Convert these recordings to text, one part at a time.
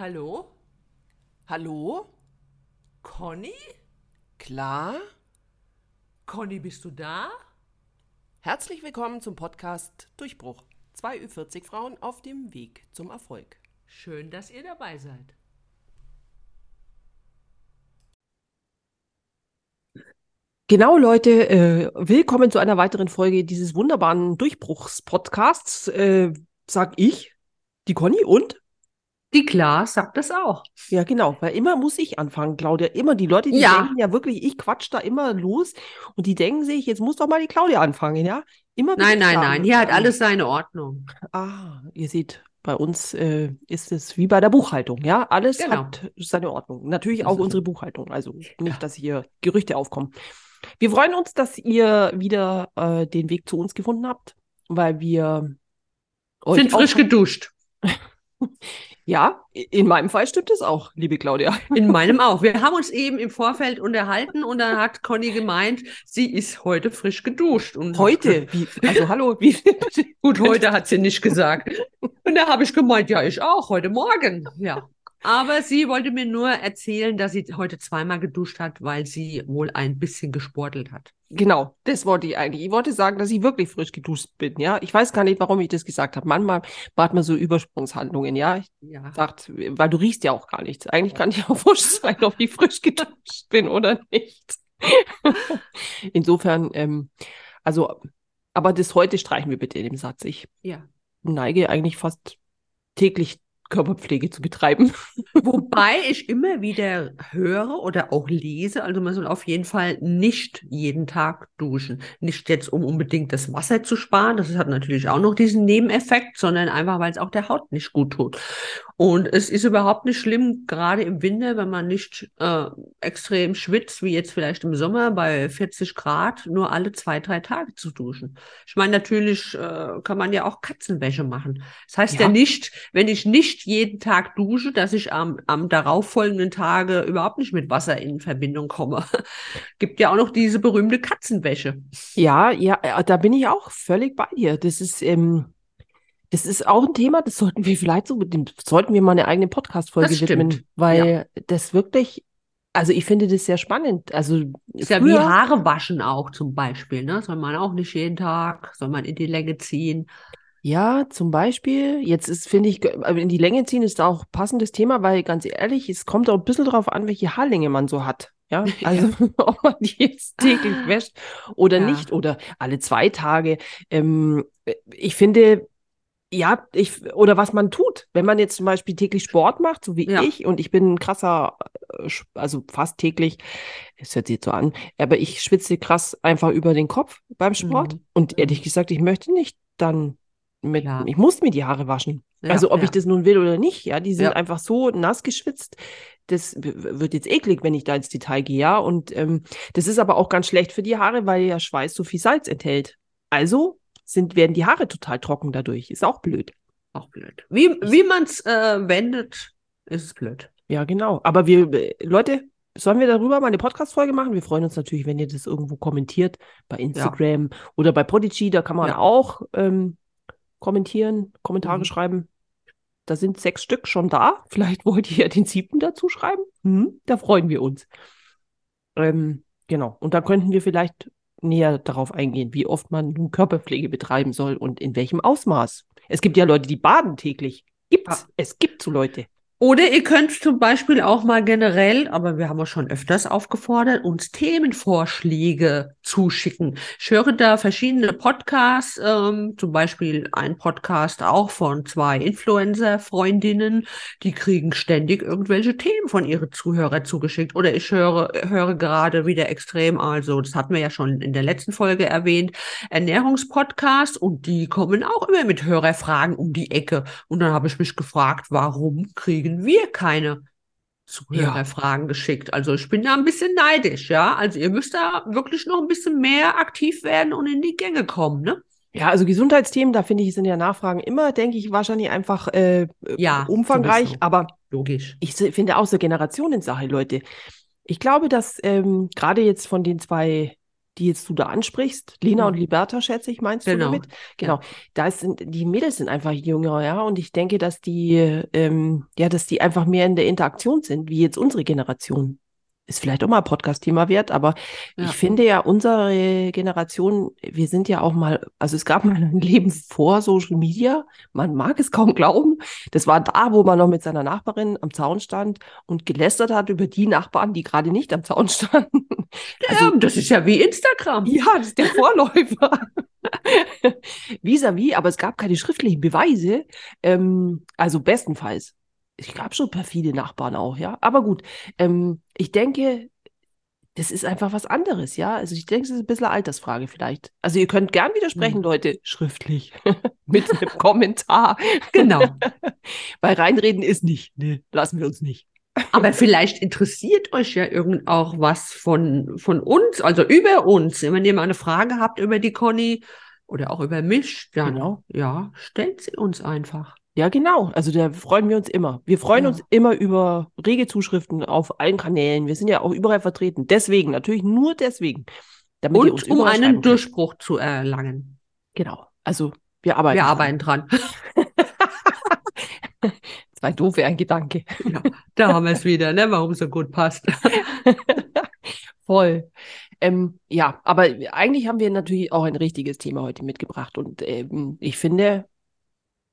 Hallo? Hallo? Conny? Klar? Conny, bist du da? Herzlich willkommen zum Podcast Durchbruch. Zwei Ü40 Frauen auf dem Weg zum Erfolg. Schön, dass ihr dabei seid. Genau, Leute, äh, willkommen zu einer weiteren Folge dieses wunderbaren Durchbruchspodcasts. Äh, sag ich, die Conny und? Die Klaas sagt das auch. Ja, genau, weil immer muss ich anfangen, Claudia. Immer die Leute, die Ja. denken ja wirklich, ich quatsch da immer los und die denken sich, jetzt muss doch mal die Claudia anfangen, ja? Immer Nein, nein, nein. Hier hat alles seine Ordnung. Ah, ihr seht, bei uns äh, ist es wie bei der Buchhaltung, ja? Alles Genau. hat seine Ordnung. Natürlich Das auch unsere Buchhaltung. Also Ja. nicht, dass hier Gerüchte aufkommen. Wir freuen uns, dass ihr wieder äh, den Weg zu uns gefunden habt, weil wir Sind frisch geduscht. Ja, in meinem Fall stimmt es auch, liebe Claudia. In meinem auch. Wir haben uns eben im Vorfeld unterhalten und dann hat Conny gemeint, sie ist heute frisch geduscht. Und Heute, wie, also hallo, wie Gut, heute hat sie nicht gesagt. Und da habe ich gemeint, ja, ich auch, heute Morgen. Ja. Aber sie wollte mir nur erzählen, dass sie heute zweimal geduscht hat, weil sie wohl ein bisschen gesportelt hat. Genau, das wollte ich eigentlich. Ich wollte sagen, dass ich wirklich frisch geduscht bin, ja. Ich weiß gar nicht, warum ich das gesagt habe. Manchmal hat man so Übersprungshandlungen, ja. Ich Ja. dachte, weil du riechst ja auch gar nichts. Eigentlich kann ich auch wurscht sein, ob ich frisch geduscht bin oder nicht. Insofern, ähm, also, aber das heute streichen wir bitte in dem Satz. Ich Ja. neige eigentlich fast täglich Körperpflege zu betreiben. Wobei ich immer wieder höre oder auch lese, also man soll auf jeden Fall nicht jeden Tag duschen. Nicht jetzt, um unbedingt das Wasser zu sparen, das hat natürlich auch noch diesen Nebeneffekt, sondern einfach, weil es auch der Haut nicht gut tut. Und es ist überhaupt nicht schlimm, gerade im Winter, wenn man nicht äh, extrem schwitzt, wie jetzt vielleicht im Sommer bei 40 Grad, nur alle zwei, drei Tage zu duschen. Ich meine, natürlich äh, kann man ja auch Katzenwäsche machen. Das heißt ja, Ja. nicht, wenn ich nicht jeden Tag dusche, dass ich am, am darauffolgenden Tage überhaupt nicht mit Wasser in Verbindung komme. Gibt ja auch noch diese berühmte Katzenwäsche. Ja, ja, äh, da bin ich auch völlig bei dir. Das ist, ähm, das ist auch ein Thema, das sollten wir vielleicht so dem, sollten wir mal eine eigene Podcast-Folge widmen, weil das wirklich, also ich finde das sehr spannend. Also Ist ja wie Haare waschen auch zum Beispiel, ne? Soll man auch nicht jeden Tag, soll man in die Länge ziehen. ja, zum Beispiel, jetzt ist, finde ich, in die Länge ziehen ist auch ein passendes Thema, weil ganz ehrlich, es kommt auch ein bisschen darauf an, welche Haarlänge man so hat. Ja, also ob man die jetzt täglich wäscht oder Ja. nicht oder alle zwei Tage. Ähm, ich finde, ja, ich, oder was man tut, wenn man jetzt zum Beispiel täglich Sport macht, so wie Ja. ich, und ich bin ein krasser, äh, also fast täglich, es hört sich jetzt so an, aber ich schwitze krass einfach über den Kopf beim Sport. Mhm. Und ehrlich Mhm. gesagt, ich möchte nicht dann mit, Ja. ich muss mir die Haare waschen. Ja, also ob ich das nun will oder nicht, ja, die sind einfach so nass geschwitzt. Das wird jetzt eklig, wenn ich da ins Detail gehe, ja. Und ähm, das ist aber auch ganz schlecht für die Haare, weil ja Schweiß so viel Salz enthält. Also sind, werden die Haare total trocken dadurch. Ist auch blöd. Auch blöd. Wie, wie man es äh, wendet, ist es blöd. Ja, genau. Aber wir, äh, Leute, sollen wir darüber mal eine Podcast-Folge machen? Wir freuen uns natürlich, wenn ihr das irgendwo kommentiert, bei Instagram oder bei Prodigy, da kann man Ja. auch ähm, kommentieren, Kommentare Mhm. schreiben. Da sind sechs Stück schon da. Vielleicht wollt ihr ja den siebten dazu schreiben. Hm, da freuen wir uns. Ähm, genau. Und da könnten wir vielleicht näher darauf eingehen, wie oft man nun Körperpflege betreiben soll und in welchem Ausmaß. Es gibt ja Leute, die baden täglich. Gibt's. Ja. Es gibt so Leute. Oder ihr könnt zum Beispiel auch mal generell, aber wir haben uns schon öfters aufgefordert, uns Themenvorschläge zuschicken. Ich höre da verschiedene Podcasts, ähm, zum Beispiel ein Podcast auch von zwei Influencer-Freundinnen, die kriegen ständig irgendwelche Themen von ihren Zuhörern zugeschickt. Oder ich höre, höre gerade wieder extrem, also das hatten wir ja schon in der letzten Folge erwähnt, Ernährungspodcasts und die kommen auch immer mit Hörerfragen um die Ecke. Und dann habe ich mich gefragt, warum kriegen wir keine Zuhörerfragen geschickt? Also ich bin da ein bisschen neidisch, ja. Also ihr müsst da wirklich noch ein bisschen mehr aktiv werden und in die Gänge kommen, ne? Ja, also Gesundheitsthemen, da finde ich, sind ja Nachfragen immer, denke ich, wahrscheinlich einfach äh, Ja, umfangreich. Aber Logisch. ich finde auch so Generationensache, Leute. Ich glaube, dass ähm, gerade jetzt von den zwei die jetzt du da ansprichst, Lena und Mhm. Liberta, schätze ich, meinst Genau, du damit? Genau. Da ist, die Mädels sind einfach jünger, ja. Und ich denke, dass die, ähm, ja, dass die einfach mehr in der Interaktion sind, wie jetzt unsere Generation. Ist vielleicht auch mal ein Podcast-Thema wert, aber Ja. ich finde ja, unsere Generation, wir sind ja auch mal, also es gab mal ein Leben vor Social Media. Man mag es kaum glauben. Das war da, wo man noch mit seiner Nachbarin am Zaun stand und gelästert hat über die Nachbarn, die gerade nicht am Zaun standen. Also ja, das ist ja wie Instagram. ja, das ist der Vorläufer. Vis-à-vis, aber es gab keine schriftlichen Beweise. Ähm, also bestenfalls. Ich gab schon perfide Nachbarn auch, ja. Aber gut, ähm, ich denke, das ist einfach was anderes, ja. Also ich denke, es ist ein bisschen eine Altersfrage vielleicht. Also ihr könnt gern widersprechen, Hm. Leute, schriftlich. Mit einem Kommentar. Genau. Weil reinreden ist nicht. Ne, lassen wir uns nicht. Aber vielleicht interessiert euch ja irgend auch was von, von uns, also über uns. Wenn ihr mal eine Frage habt über die Conny oder auch über mich, dann Genau. ja, stellt sie uns einfach. Ja, genau. Also da freuen wir uns immer. Wir freuen Ja. uns immer über rege Zuschriften auf allen Kanälen. Wir sind ja auch überall vertreten. Deswegen, natürlich nur deswegen. Damit Und um einen. Durchbruch zu erlangen. Genau. Also wir arbeiten. Wir dran. arbeiten dran. Zwei doofe, ein Gedanke. ja, da haben wir es wieder, ne? warum es so gut passt. Voll. Ähm, ja, aber eigentlich haben wir natürlich auch ein richtiges Thema heute mitgebracht. Und ähm, ich finde,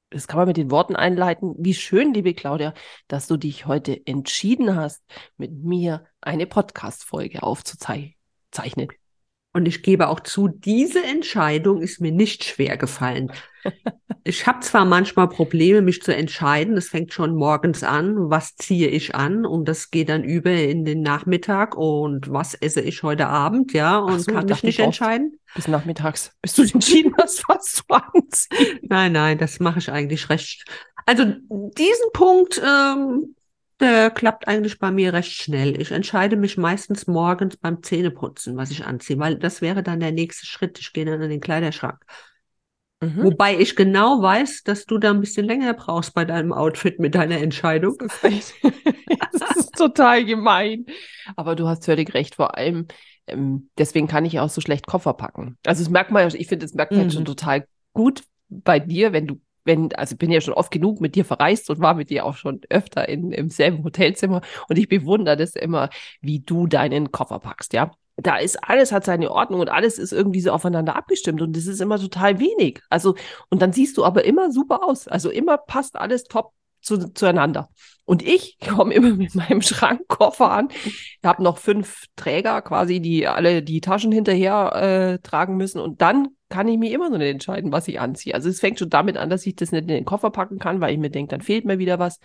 das kann man mit den Worten einleiten. Wie schön, liebe Claudia, dass du dich heute entschieden hast, mit mir eine Podcast-Folge aufzuzeichnen. Und ich gebe auch zu, diese Entscheidung ist mir nicht schwer gefallen. Ich habe zwar manchmal Probleme, mich zu entscheiden. Es fängt schon morgens an, was ziehe ich an und das geht dann über in den Nachmittag und was esse ich heute Abend, ja, und so, ich kann mich nicht entscheiden. Bis nachmittags, bis du entschieden hast, was du anziehst. Nein, nein, das mache ich eigentlich recht. Also diesen Punkt, ähm, der klappt eigentlich bei mir recht schnell. Ich entscheide mich meistens morgens beim Zähneputzen, was ich anziehe, weil das wäre dann der nächste Schritt. Ich gehe dann in den Kleiderschrank. Mhm. Wobei ich genau weiß, dass du da ein bisschen länger brauchst bei deinem Outfit mit deiner Entscheidung. Das ist, das ist total gemein. Aber du hast völlig recht. Vor allem, ähm, deswegen kann ich auch so schlecht Koffer packen. Also das merkt man ich finde, das merkt man Mhm. schon total gut bei dir, wenn du, wenn, also bin ja schon oft genug mit dir verreist und war mit dir auch schon öfter in, im selben Hotelzimmer und ich bewundere das immer, wie du deinen Koffer packst, ja. Da ist alles hat seine Ordnung und alles ist irgendwie so aufeinander abgestimmt und das ist immer total wenig. Also, und dann siehst du aber immer super aus. Also immer passt alles top zu, zueinander. Und ich komme immer mit meinem Schrankkoffer an. Ich habe noch fünf Träger quasi, die alle die Taschen hinterher äh, tragen müssen. Und dann kann ich mir immer noch nicht entscheiden, was ich anziehe. Also es fängt schon damit an, dass ich das nicht in den Koffer packen kann, weil ich mir denke, dann fehlt mir wieder was.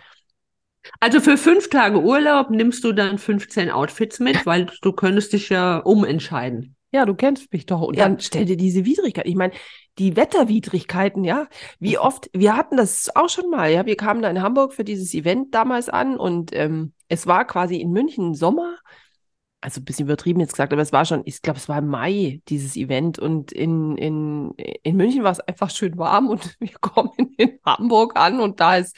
Also für fünf Tage Urlaub nimmst du dann 15 Outfits mit, weil du könntest dich ja umentscheiden. Ja, du kennst mich doch. Und Ja. dann stell dir diese Widrigkeit. Ich meine, die Wetterwidrigkeiten, ja. Wie oft, wir hatten das auch schon mal, ja. Wir kamen da in Hamburg für dieses Event damals an und ähm, es war quasi in München Sommer. Also ein bisschen übertrieben jetzt gesagt, aber es war schon, ich glaube, es war im Mai, dieses Event. Und in, in, in München war es einfach schön warm und wir kommen in Hamburg an und da ist,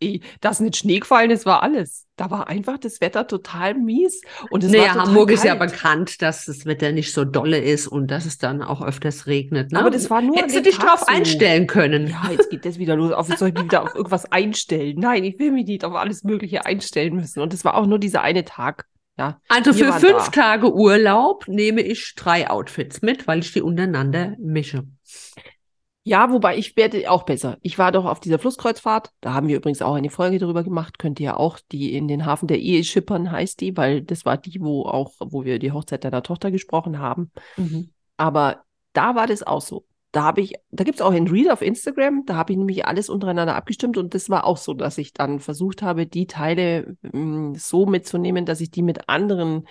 eh, da ist nicht Schnee gefallen, das war alles. Da war einfach das Wetter total mies. Und es war Naja, total Hamburg ist ja kalt. bekannt, dass das Wetter nicht so dolle ist und dass es dann auch öfters regnet. Ne? Aber das war nur Hättest du dich Tag drauf so. einstellen können. Ja, jetzt geht das wieder los. Auf, soll ich mich wieder auf irgendwas einstellen? Nein, ich will mich nicht auf alles Mögliche einstellen müssen. Und es war auch nur dieser eine Tag. Ja. Also für fünf da. Tage Urlaub nehme ich drei Outfits mit, weil ich die untereinander mische. Ja, wobei ich werde auch besser. Ich war doch auf dieser Flusskreuzfahrt. Da haben wir übrigens auch eine Folge darüber gemacht. Könnt ihr auch die in den Hafen der Ehe schippern, heißt die, weil das war die, wo auch, wo wir die Hochzeit deiner Tochter gesprochen haben. Aber da war das auch so. Da habe ich, da gibt es auch einen Reel auf Instagram, da habe ich nämlich alles untereinander abgestimmt und das war auch so, dass ich dann versucht habe, die Teile mh, so mitzunehmen, dass ich die mit anderen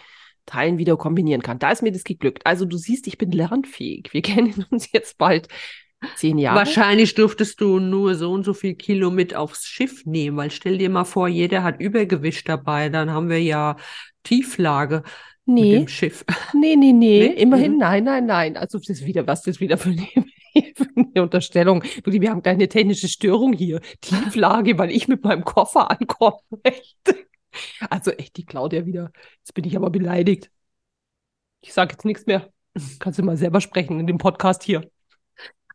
Teilen wieder kombinieren kann. Da ist mir das geglückt. Also du siehst, ich bin lernfähig. Wir kennen uns jetzt bald zehn Jahre. Wahrscheinlich dürftest du nur so und so viel Kilo mit aufs Schiff nehmen, weil stell dir mal vor, jeder hat Übergewicht dabei, dann haben wir ja Tieflage mit Nee, dem Schiff. nee, nee, nee, Nee? immerhin, Mhm. nein, nein, nein. Also das ist wieder, was das wieder für eine, für eine Unterstellung. Wir haben keine technische Störung hier. Tieflage, weil ich mit meinem Koffer ankomme. Echt. Also echt, die Claudia wieder. Jetzt bin ich aber beleidigt. Ich sage jetzt nichts mehr. Kannst du mal selber sprechen in dem Podcast hier.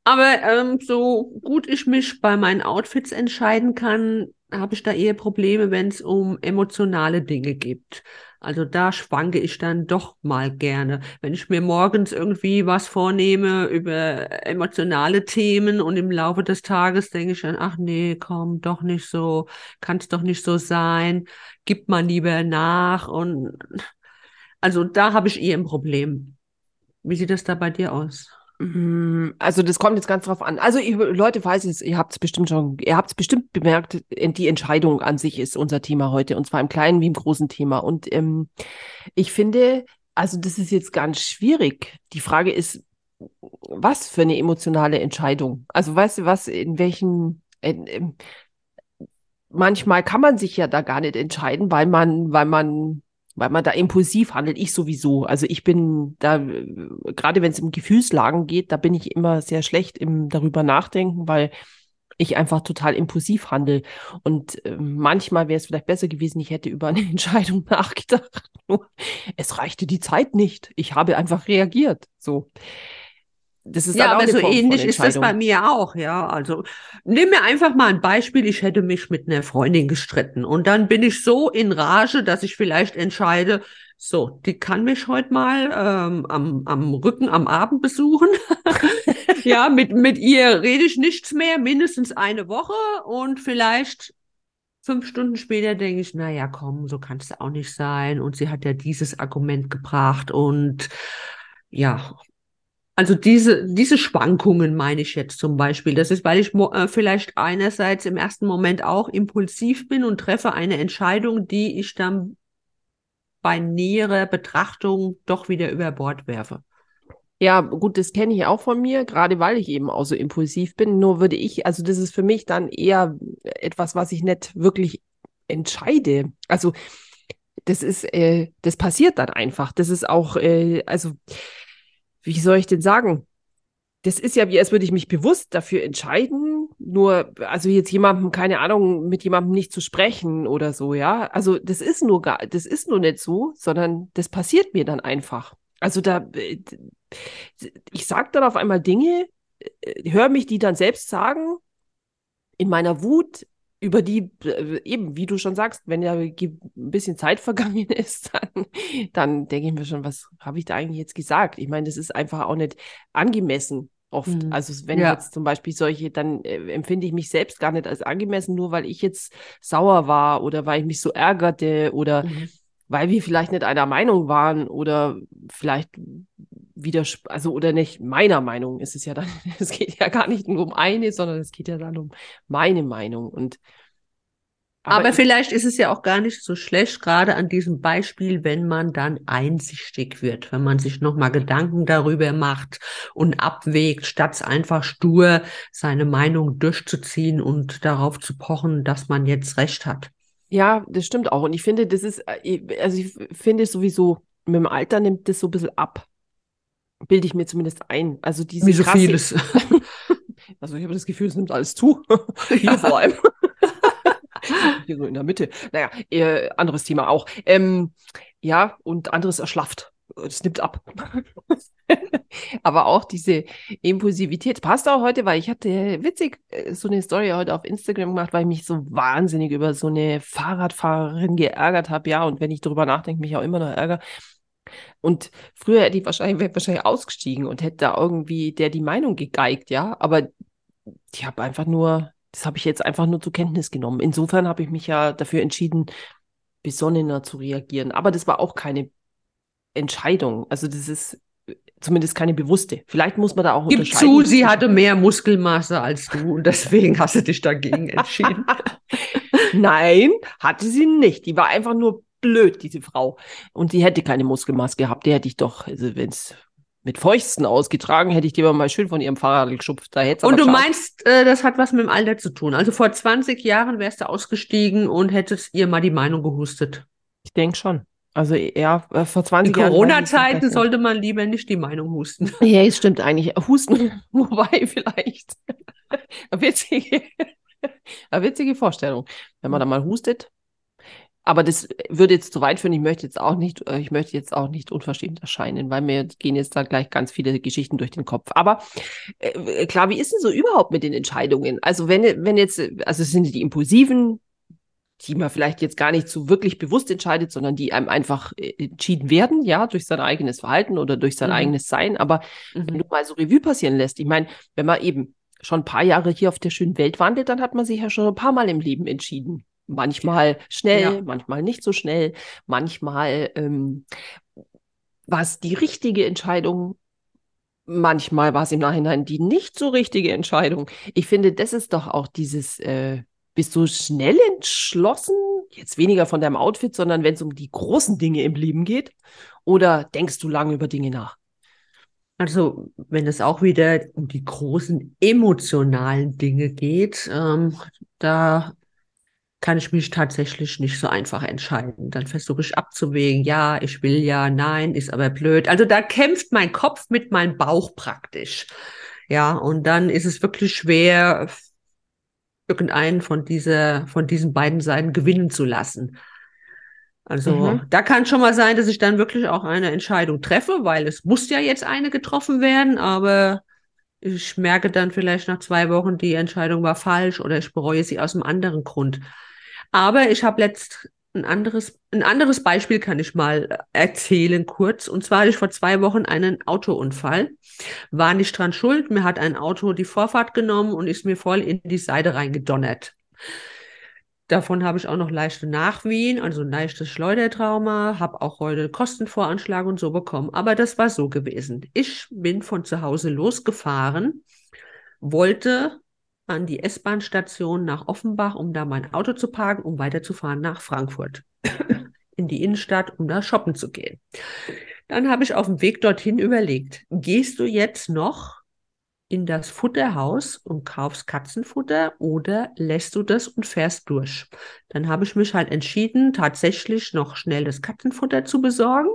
Aber ähm, so gut ich mich bei meinen Outfits entscheiden kann, habe ich da eher Probleme, wenn es um emotionale Dinge gibt. Also da schwanke ich dann doch mal gerne. Wenn ich mir morgens irgendwie was vornehme über emotionale Themen und im Laufe des Tages denke ich dann, ach nee, komm, doch nicht so, kann es doch nicht so sein, gibt man lieber nach und also da habe ich eher ein Problem. Wie sieht das da bei dir aus? Mm, also das kommt jetzt ganz drauf an. Also ich, Leute, falls es, ihr habt es bestimmt schon, ihr habt es bestimmt bemerkt, die Entscheidung an sich ist unser Thema heute und zwar im kleinen wie im großen Thema. Und ähm, ich finde, also das ist jetzt ganz schwierig. Die Frage ist, was für eine emotionale Entscheidung? Also weißt du was, in welchen äh, äh, manchmal kann man sich ja da gar nicht entscheiden, weil man, weil man weil man da impulsiv handelt. Ich sowieso. Also ich bin da, gerade wenn es um Gefühlslagen geht, da bin ich immer sehr schlecht im darüber nachdenken, weil ich einfach total impulsiv handle. Und äh, manchmal wäre es vielleicht besser gewesen, ich hätte über eine Entscheidung nachgedacht. es reichte die Zeit nicht. Ich habe einfach reagiert. So. Das ist ja, aber so ähnlich ist das bei mir auch, ja. Also nimm mir einfach mal ein Beispiel. Ich hätte mich mit einer Freundin gestritten und dann bin ich so in Rage, dass ich vielleicht entscheide, so, die kann mich heute mal ähm, am, am Rücken am Abend besuchen. ja, mit, mit ihr rede ich nichts mehr, mindestens eine Woche und vielleicht fünf Stunden später denke ich, na ja, komm, so kann es auch nicht sein. Und sie hat ja dieses Argument gebracht und ja, also diese, diese Schwankungen meine ich jetzt zum Beispiel. Das ist, weil ich äh, vielleicht einerseits im ersten Moment auch impulsiv bin und treffe eine Entscheidung, die ich dann bei näherer Betrachtung doch wieder über Bord werfe. Ja, gut, das kenne ich auch von mir, gerade weil ich eben auch so impulsiv bin. Nur würde ich, also das ist für mich dann eher etwas, was ich nicht wirklich entscheide. Also das ist, äh, das passiert dann einfach. Das ist auch, äh, also wie soll ich denn sagen? Das ist ja wie, als würde ich mich bewusst dafür entscheiden, nur, also jetzt jemandem, keine Ahnung, mit jemandem nicht zu sprechen oder so, ja. Also das ist nur gar, das ist nur nicht so, sondern das passiert mir dann einfach. Also da, äh, ich sage dann auf einmal Dinge, äh, höre mich die dann selbst sagen, in meiner Wut über die, äh, eben, wie du schon sagst, wenn ja ein bisschen Zeit vergangen ist, dann, dann denke ich mir schon, was habe ich da eigentlich jetzt gesagt? Ich meine, das ist einfach auch nicht angemessen oft. Mhm. Also wenn ja. ich jetzt zum Beispiel solche, dann äh, empfinde ich mich selbst gar nicht als angemessen, nur weil ich jetzt sauer war oder weil ich mich so ärgerte oder mhm. weil wir vielleicht nicht einer Meinung waren oder vielleicht wieder, also oder nicht meiner Meinung ist es ja dann, es geht ja gar nicht nur um eine, sondern es geht ja dann um meine Meinung und aber, aber vielleicht ist es ja auch gar nicht so schlecht, gerade an diesem Beispiel, wenn man dann einsichtig wird, wenn man sich nochmal Gedanken darüber macht und abwägt, statt einfach stur seine Meinung durchzuziehen und darauf zu pochen, dass man jetzt recht hat. Ja, das stimmt auch. Und ich finde, das ist, äh, also ich finde sowieso, mit dem Alter nimmt das so ein bisschen ab bilde ich mir zumindest ein. Also diese Wie so krasse, vieles. also ich habe das Gefühl, es nimmt alles zu. Hier ja. vor allem. Hier so in der Mitte. Naja, äh, anderes Thema auch. Ähm, ja, und anderes erschlafft. Es nimmt ab. Aber auch diese Impulsivität passt auch heute, weil ich hatte witzig äh, so eine Story heute auf Instagram gemacht, weil ich mich so wahnsinnig über so eine Fahrradfahrerin geärgert habe. Ja, und wenn ich darüber nachdenke, mich auch immer noch ärgere. Und früher hätte ich wahrscheinlich, wäre wahrscheinlich ausgestiegen und hätte da irgendwie der die Meinung gegeigt, ja. Aber ich habe einfach nur, das habe ich jetzt einfach nur zur Kenntnis genommen. Insofern habe ich mich ja dafür entschieden, besonnener zu reagieren. Aber das war auch keine Entscheidung. Also das ist zumindest keine bewusste. Vielleicht muss man da auch Gib zu, sie hatte mehr Muskelmasse als du und deswegen hast du dich dagegen entschieden. Nein, hatte sie nicht. Die war einfach nur blöd, diese Frau. Und die hätte keine Muskelmaske gehabt. Die hätte ich doch, also wenn es mit Fäusten ausgetragen, hätte ich die aber mal schön von ihrem Fahrrad geschupft. Da hätte und du geschafft. meinst, äh, das hat was mit dem Alter zu tun. Also vor 20 Jahren wärst du ausgestiegen und hättest ihr mal die Meinung gehustet. Ich denke schon. Also ja, äh, vor 20 In Jahren. In Corona-Zeiten sollte man lieber nicht die Meinung husten. Ja, es stimmt eigentlich. Husten, wobei vielleicht. eine witzige, eine witzige Vorstellung. Wenn man da mal hustet, aber das würde jetzt zu weit führen. Ich möchte jetzt auch nicht, äh, ich möchte jetzt auch nicht unverschämt erscheinen, weil mir gehen jetzt da gleich ganz viele Geschichten durch den Kopf. Aber äh, klar, wie ist denn so überhaupt mit den Entscheidungen? Also wenn, wenn jetzt, also es sind die impulsiven, die man vielleicht jetzt gar nicht so wirklich bewusst entscheidet, sondern die einem einfach äh, entschieden werden, ja, durch sein eigenes Verhalten oder durch sein mhm. eigenes Sein. Aber mhm. wenn du mal so Revue passieren lässt, ich meine, wenn man eben schon ein paar Jahre hier auf der schönen Welt wandelt, dann hat man sich ja schon ein paar Mal im Leben entschieden. Manchmal schnell, ja. manchmal nicht so schnell, manchmal ähm, war es die richtige Entscheidung, manchmal war es im Nachhinein die nicht so richtige Entscheidung. Ich finde, das ist doch auch dieses, äh, bist du schnell entschlossen, jetzt weniger von deinem Outfit, sondern wenn es um die großen Dinge im Leben geht? Oder denkst du lange über Dinge nach? Also, wenn es auch wieder um die großen emotionalen Dinge geht, ähm, da kann ich mich tatsächlich nicht so einfach entscheiden. Dann versuche ich abzuwägen, ja, ich will ja, nein, ist aber blöd. Also da kämpft mein Kopf mit meinem Bauch praktisch. Ja, und dann ist es wirklich schwer, irgendeinen von dieser, von diesen beiden Seiten gewinnen zu lassen. Also mhm. da kann schon mal sein, dass ich dann wirklich auch eine Entscheidung treffe, weil es muss ja jetzt eine getroffen werden, aber ich merke dann vielleicht nach zwei Wochen, die Entscheidung war falsch oder ich bereue sie aus einem anderen Grund. Aber ich habe letzt ein anderes, ein anderes Beispiel kann ich mal erzählen kurz. Und zwar hatte ich vor zwei Wochen einen Autounfall. War nicht dran schuld. Mir hat ein Auto die Vorfahrt genommen und ist mir voll in die Seite reingedonnert. Davon habe ich auch noch leichte Nachwehen, also ein leichtes Schleudertrauma, habe auch heute Kostenvoranschlag und so bekommen. Aber das war so gewesen. Ich bin von zu Hause losgefahren, wollte an die S-Bahn-Station nach Offenbach, um da mein Auto zu parken, um weiterzufahren nach Frankfurt in die Innenstadt, um da shoppen zu gehen. Dann habe ich auf dem Weg dorthin überlegt, gehst du jetzt noch in das Futterhaus und kaufst Katzenfutter oder lässt du das und fährst durch? Dann habe ich mich halt entschieden, tatsächlich noch schnell das Katzenfutter zu besorgen.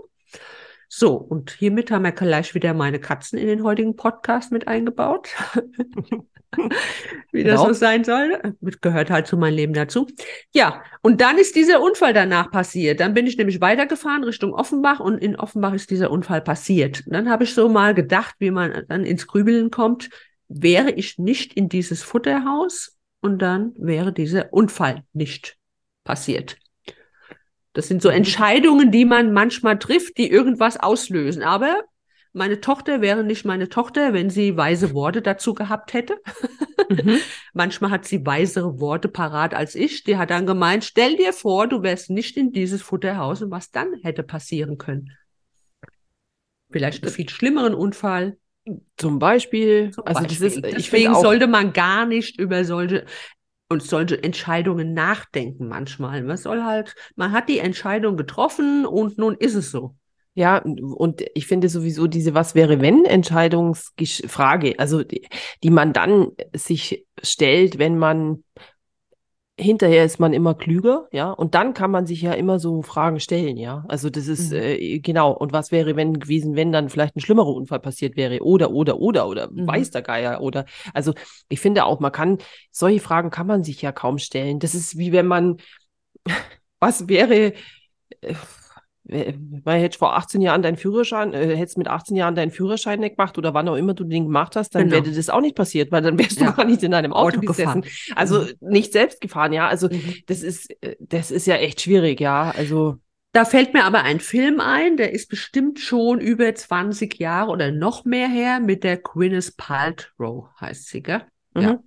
So, und hiermit haben wir gleich wieder meine Katzen in den heutigen Podcast mit eingebaut. wie das genau. so sein soll. Gehört halt zu meinem Leben dazu. Ja, und dann ist dieser Unfall danach passiert. Dann bin ich nämlich weitergefahren Richtung Offenbach und in Offenbach ist dieser Unfall passiert. Und dann habe ich so mal gedacht, wie man dann ins Grübeln kommt, wäre ich nicht in dieses Futterhaus und dann wäre dieser Unfall nicht passiert. Das sind so mhm. Entscheidungen, die man manchmal trifft, die irgendwas auslösen. Aber meine Tochter wäre nicht meine Tochter, wenn sie weise Worte dazu gehabt hätte. Mhm. Manchmal hat sie weisere Worte parat als ich. Die hat dann gemeint, stell dir vor, du wärst nicht in dieses Futterhaus und was dann hätte passieren können. Vielleicht einen viel schlimmeren Unfall. Zum Beispiel. Zum also Beispiel. Ist, Deswegen sollte man gar nicht über solche und solche Entscheidungen nachdenken manchmal. Man soll halt, man hat die Entscheidung getroffen und nun ist es so. Ja, und ich finde sowieso diese Was wäre wenn Entscheidungsfrage, also die, die man dann sich stellt, wenn man hinterher ist man immer klüger, ja, und dann kann man sich ja immer so Fragen stellen, ja. Also das ist mhm. äh, genau. Und was wäre wenn gewesen, wenn dann vielleicht ein schlimmerer Unfall passiert wäre oder oder oder oder mhm. weiß der Geier oder also ich finde auch, man kann solche Fragen kann man sich ja kaum stellen. Das ist wie wenn man was wäre äh, weil hättest vor 18 Jahren deinen Führerschein, äh, hättest mit 18 Jahren deinen Führerschein nicht gemacht oder wann auch immer du den gemacht hast, dann genau. wäre das auch nicht passiert, weil dann wärst du ja. gar nicht in deinem Auto, Auto gesessen. Gefahren. Also mhm. nicht selbst gefahren, ja. Also mhm. das ist, äh, das ist ja echt schwierig, ja. Also da fällt mir aber ein Film ein, der ist bestimmt schon über 20 Jahre oder noch mehr her mit der Gwyneth Paltrow, heißt sie, gell? Mhm. Ja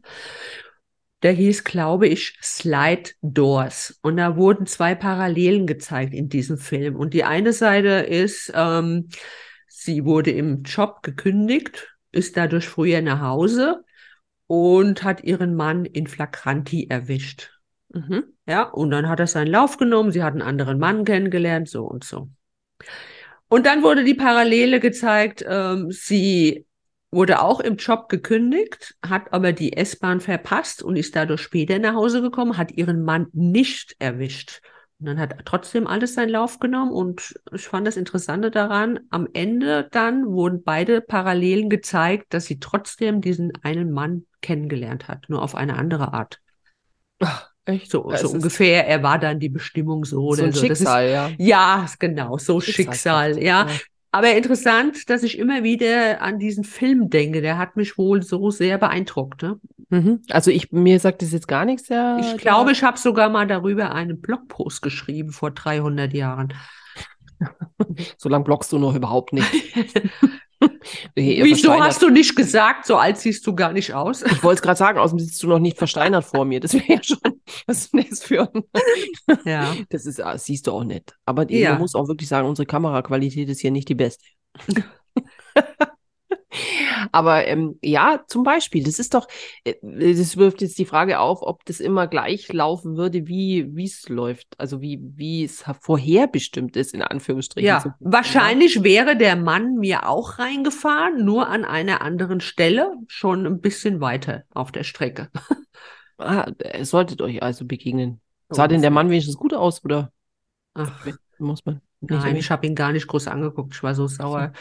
der hieß, glaube ich, Slide Doors. Und da wurden zwei Parallelen gezeigt in diesem Film. Und die eine Seite ist, ähm, sie wurde im Job gekündigt, ist dadurch früher nach Hause und hat ihren Mann in Flagranti erwischt. Mhm. Ja, und dann hat er seinen Lauf genommen, sie hat einen anderen Mann kennengelernt, so und so. Und dann wurde die Parallele gezeigt, ähm, sie wurde auch im Job gekündigt, hat aber die S-Bahn verpasst und ist dadurch später nach Hause gekommen, hat ihren Mann nicht erwischt. Und dann hat trotzdem alles seinen Lauf genommen und ich fand das Interessante daran, am Ende dann wurden beide Parallelen gezeigt, dass sie trotzdem diesen einen Mann kennengelernt hat, nur auf eine andere Art. Echt? So, so ungefähr, er war dann die Bestimmung so so oder so. Das ist, Schicksal, ja. ja, genau, so Schicksalshaft, Schicksal, ja. ja. Aber interessant, dass ich immer wieder an diesen Film denke. Der hat mich wohl so sehr beeindruckt. Ne? Mhm. Also ich, mir sagt das jetzt gar nichts, der, Ich glaube, ich habe sogar mal darüber einen Blogpost geschrieben vor 300 Jahren. so lange blockst du noch überhaupt nicht. Wieso hast du nicht gesagt, so alt siehst du gar nicht aus? Ich wollte es gerade sagen, außerdem sitzt du noch nicht versteinert vor mir. Das wäre ja schon, was ist für. Ja. Das ist, ah, das siehst du auch nicht. Aber Ja. man muss auch wirklich sagen, unsere Kameraqualität ist hier nicht die beste. Aber ähm, ja, zum Beispiel, das ist doch, äh, das wirft jetzt die Frage auf, ob das immer gleich laufen würde, wie es läuft. Also wie, wie es vorherbestimmt ist, in Anführungsstrichen. Ja, So- wahrscheinlich wäre der Mann mir auch reingefahren, nur an einer anderen Stelle, schon ein bisschen weiter auf der Strecke. Ah, äh, solltet euch also begegnen. Sah denn der. Mann wenigstens gut aus, oder Ach, muss man nein, ich habe ihn gar nicht groß angeguckt, ich war so sauer.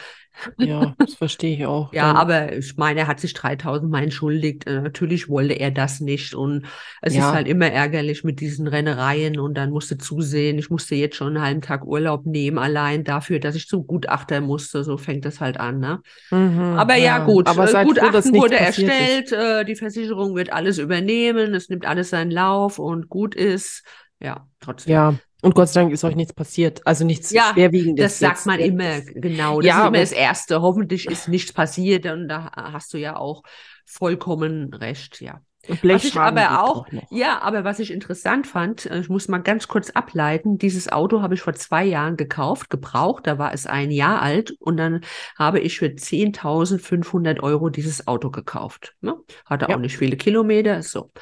Ja, das verstehe ich auch. Ja, aber ich meine, er hat sich 3000 Mal entschuldigt. Äh, Natürlich wollte er das nicht. Und es Ja. ist halt immer ärgerlich mit diesen Rennereien. Und dann musste zusehen, ich musste jetzt schon einen halben Tag Urlaub nehmen, allein dafür, dass ich zum Gutachter musste. So fängt das halt an, ne? Mhm, Aber ja, gut, Aber äh, Gutachten wurde passiert ist. erstellt, äh, die Versicherung wird alles übernehmen, es nimmt alles seinen Lauf und gut ist. Ja, trotzdem. Ja, und Gott sei Dank ist euch nichts passiert. Also nichts Ja, Schwerwiegendes. Das sagt jetzt. man immer, genau. Das Ja, ist immer das Erste. Hoffentlich ist nichts passiert und da hast du ja auch vollkommen recht, ja. Was ich aber auch, noch. ja, aber was ich interessant fand, äh, ich muss mal ganz kurz ableiten, dieses Auto habe ich vor zwei Jahren gekauft, gebraucht, da war es ein Jahr alt und dann habe ich für 10.500 Euro dieses Auto gekauft. Ne? Hatte Ja. auch nicht viele Kilometer, so.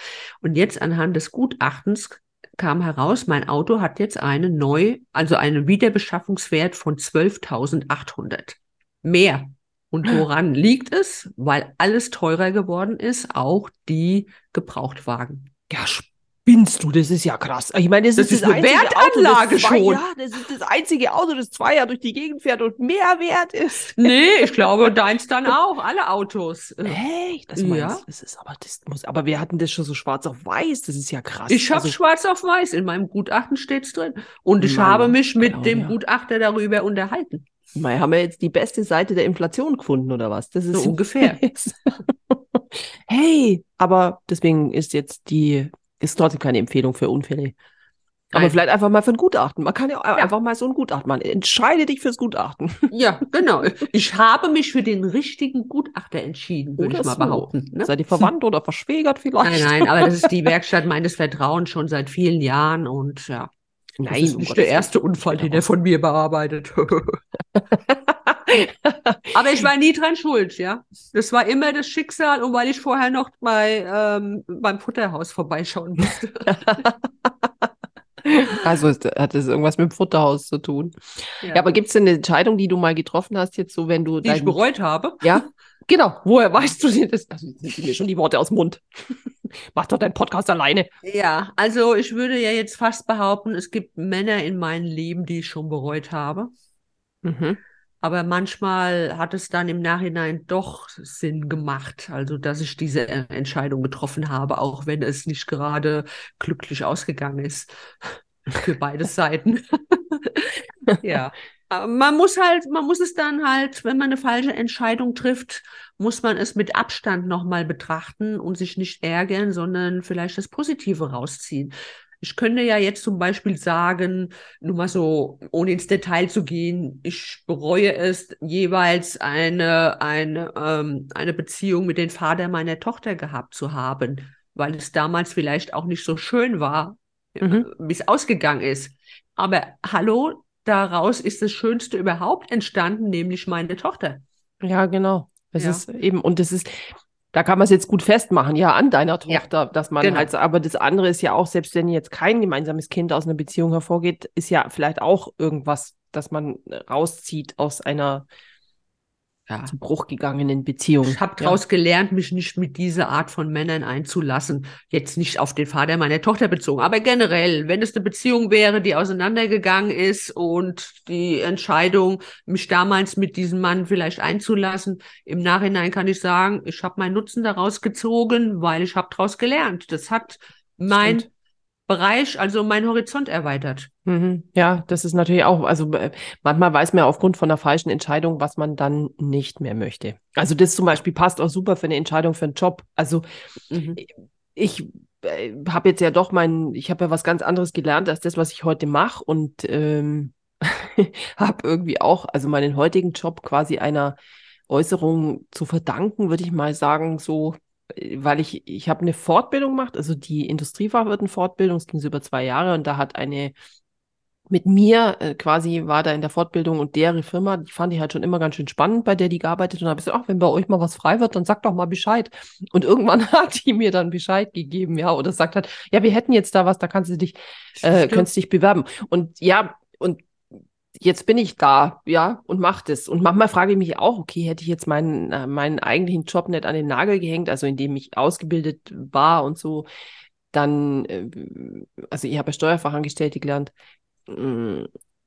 Und jetzt anhand des Gutachtens kam heraus, mein Auto hat jetzt einen neu, also einen Wiederbeschaffungswert von 12.800. Mehr. Und woran liegt es? Weil alles teurer geworden ist, auch die Gebrauchtwagen. Ja, spinnst du, das ist ja krass. Ich meine, das, Das ist ist eine einzige Wertanlage Auto, das schon. Ja, das ist das einzige Auto, das zwei Jahre durch die Gegend fährt und mehr wert ist. Nee, ich glaube, deins dann auch, alle Autos. Echt? Das Ja. meinst? Das ist aber, das muss, aber wir hatten das schon so schwarz auf weiß. Das ist ja krass. Ich habe Also, schwarz auf weiß, in meinem Gutachten steht's drin. Und ich Mann, habe mich mit Claudia. dem Gutachter darüber unterhalten. Mal, haben wir jetzt die beste Seite der Inflation gefunden, oder was? Das ist So ungefähr. hey, aber deswegen ist jetzt die, ist trotzdem keine Empfehlung für Unfälle. Aber Nein. vielleicht einfach mal für ein Gutachten. Man kann ja, einfach mal so ein Gutachten machen. Entscheide dich fürs Gutachten. Ja, genau. Ich habe mich für den richtigen Gutachter entschieden, würde ich mal so. behaupten. Ne? Seid ihr verwandt oder verschwägert vielleicht? Nein, nein, aber das ist die Werkstatt meines Vertrauens schon seit vielen Jahren und ja, das Nein, ist um nicht Gottes der erste. Unfall, den er von mir bearbeitet. Aber ich war nie dran schuld, ja. Das war immer das Schicksal und weil ich vorher noch bei, ähm, beim Futterhaus vorbeischauen musste. Also es- hat das irgendwas mit dem Futterhaus zu tun. Ja, aber gibt es denn eine Entscheidung, die du mal getroffen hast, jetzt so, wenn du die ich bereut habe. Ja, genau. Woher weißt du denn das? Also, sind mir schon die Worte aus dem Mund. Mach doch deinen Podcast alleine. Ja, also ich würde ja jetzt fast behaupten, es gibt Männer in meinem Leben, die ich schon bereut habe. Mhm. Aber manchmal hat es dann im Nachhinein doch Sinn gemacht, also dass ich diese äh, Entscheidung getroffen habe, auch wenn es nicht gerade glücklich ausgegangen ist für beide Seiten. Ja. Man muss halt, man muss es dann halt, wenn man eine falsche Entscheidung trifft, muss man es mit Abstand nochmal betrachten und sich nicht ärgern, sondern vielleicht das Positive rausziehen. Ich könnte ja jetzt zum Beispiel sagen, nur mal so, ohne ins Detail zu gehen, ich bereue es, jeweils eine, eine, ähm, eine Beziehung mit dem Vater meiner Tochter gehabt zu haben, weil es damals vielleicht auch nicht so schön war, Mhm. wie es ausgegangen ist. Aber hallo, daraus ist das Schönste überhaupt entstanden, nämlich meine Tochter. Ja, genau. Das Ja. ist eben, und das ist, da kann man es jetzt gut festmachen, ja, an deiner Ja, Tochter, dass man genau. halt, aber das andere ist ja auch, selbst wenn jetzt kein gemeinsames Kind aus einer Beziehung hervorgeht, ist ja vielleicht auch irgendwas, dass man rauszieht aus einer Ja. zu Bruch gegangenen Beziehung. Ich habe ja. daraus gelernt, mich nicht mit dieser Art von Männern einzulassen. Jetzt nicht auf den Vater meiner Tochter bezogen, aber generell, wenn es eine Beziehung wäre, die auseinandergegangen ist und die Entscheidung, mich damals mit diesem Mann vielleicht einzulassen, im Nachhinein kann ich sagen, ich habe meinen Nutzen daraus gezogen, weil ich habe daraus gelernt. Das hat mein Stimmt. Bereich, also mein Horizont erweitert. Mhm. Ja, das ist natürlich auch, also äh, manchmal weiß man ja aufgrund von einer falschen Entscheidung, was man dann nicht mehr möchte. Also das zum Beispiel passt auch super für eine Entscheidung für einen Job. Also Mhm. ich äh, habe jetzt ja doch mein, ich habe ja was ganz anderes gelernt als das, was ich heute mache und ähm, habe irgendwie auch, also meinen heutigen Job quasi einer Äußerung zu verdanken, würde ich mal sagen, so, weil ich, ich habe eine Fortbildung gemacht, also die Industriefachwirten-Fortbildung, es ging so über zwei Jahre und da hat eine mit mir äh, quasi war da in der Fortbildung und deren Firma, die fand ich halt schon immer ganz schön spannend, bei der die gearbeitet und habe gesagt, ach, wenn bei euch mal was frei wird, dann sagt doch mal Bescheid. Und irgendwann hat die mir dann Bescheid gegeben, ja, oder sagt halt, ja, wir hätten jetzt da was, da kannst du dich, äh, Stimmt. dich bewerben. Und ja, und jetzt bin ich da, ja, und mach das. Und manchmal frage ich mich auch, okay, hätte ich jetzt meinen, äh, meinen eigentlichen Job nicht an den Nagel gehängt, also in dem ich ausgebildet war und so, dann, äh, also ich habe ja Steuerfachangestellte gelernt, Mm,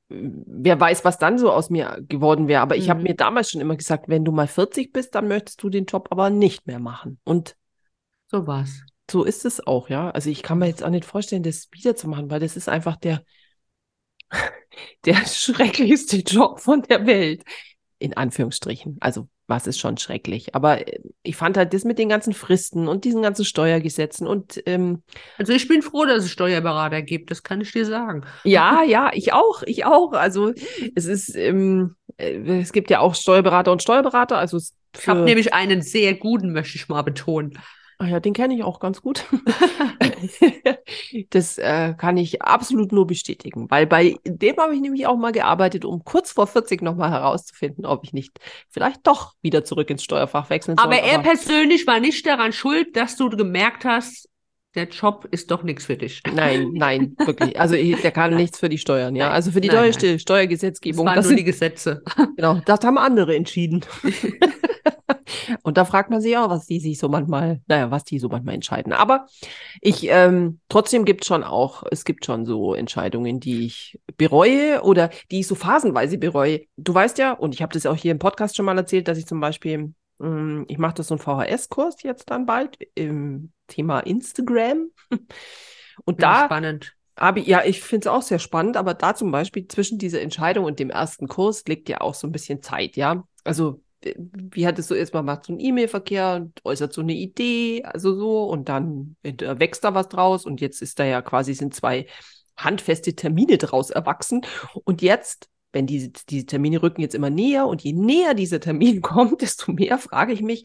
wer weiß, was dann so aus mir geworden wäre. Aber ich habe Mhm. mir damals schon immer gesagt, wenn du mal 40 bist, dann möchtest du den Job aber nicht mehr machen. Und So war's. so ist es auch, ja. Also ich kann mir jetzt auch nicht vorstellen, das wiederzumachen, weil das ist einfach der, der schrecklichste Job von der Welt. In Anführungsstrichen. Also was ist schon schrecklich. Aber äh, ich fand halt das mit den ganzen Fristen und diesen ganzen Steuergesetzen und ähm, Also ich bin froh, dass es Steuerberater gibt, das kann ich dir sagen. Ja, ja, ich auch, ich auch. Also es ist, ähm, äh, es gibt ja auch Steuerberater und Steuerberater. Also es Ich habe nämlich einen sehr guten, möchte ich mal betonen. Ah ja, den kenne ich auch ganz gut. das äh, kann ich absolut nur bestätigen, weil bei dem habe ich nämlich auch mal gearbeitet, um kurz vor 40 nochmal herauszufinden, ob ich nicht vielleicht doch wieder zurück ins Steuerfach wechseln soll. Aber er persönlich war nicht daran schuld, dass du gemerkt hast, der Job ist doch nichts für dich. Nein, nein, wirklich. Also der kann nichts für die Steuern, ja. Nein, Also für die nein, deutsche Es Steuergesetzgebung. waren Das nur sind die Gesetze. Genau, das haben andere entschieden. Und da fragt man sich auch, was die sich so manchmal, naja, was die so manchmal entscheiden. Aber ich, ähm, trotzdem gibt schon auch, es gibt schon so Entscheidungen, die ich bereue oder die ich so phasenweise bereue. Du weißt ja, und ich habe das auch hier im Podcast schon mal erzählt, dass ich zum Beispiel, ähm, ich mache das so einen VHS-Kurs jetzt dann bald im Thema Instagram. Und Ja, da spannend. aber ja, ich finde es auch sehr spannend, aber da zum Beispiel zwischen dieser Entscheidung und dem ersten Kurs liegt ja auch so ein bisschen Zeit, ja. Also, äh, wie hat es so ist, man macht so einen E-Mail-Verkehr und äußert so eine Idee, also so, und dann äh, wächst da was draus und jetzt ist da ja quasi sind zwei handfeste Termine draus erwachsen. Und jetzt, wenn diese, diese Termine rücken jetzt immer näher und je näher dieser Termin kommt, desto mehr frage ich mich,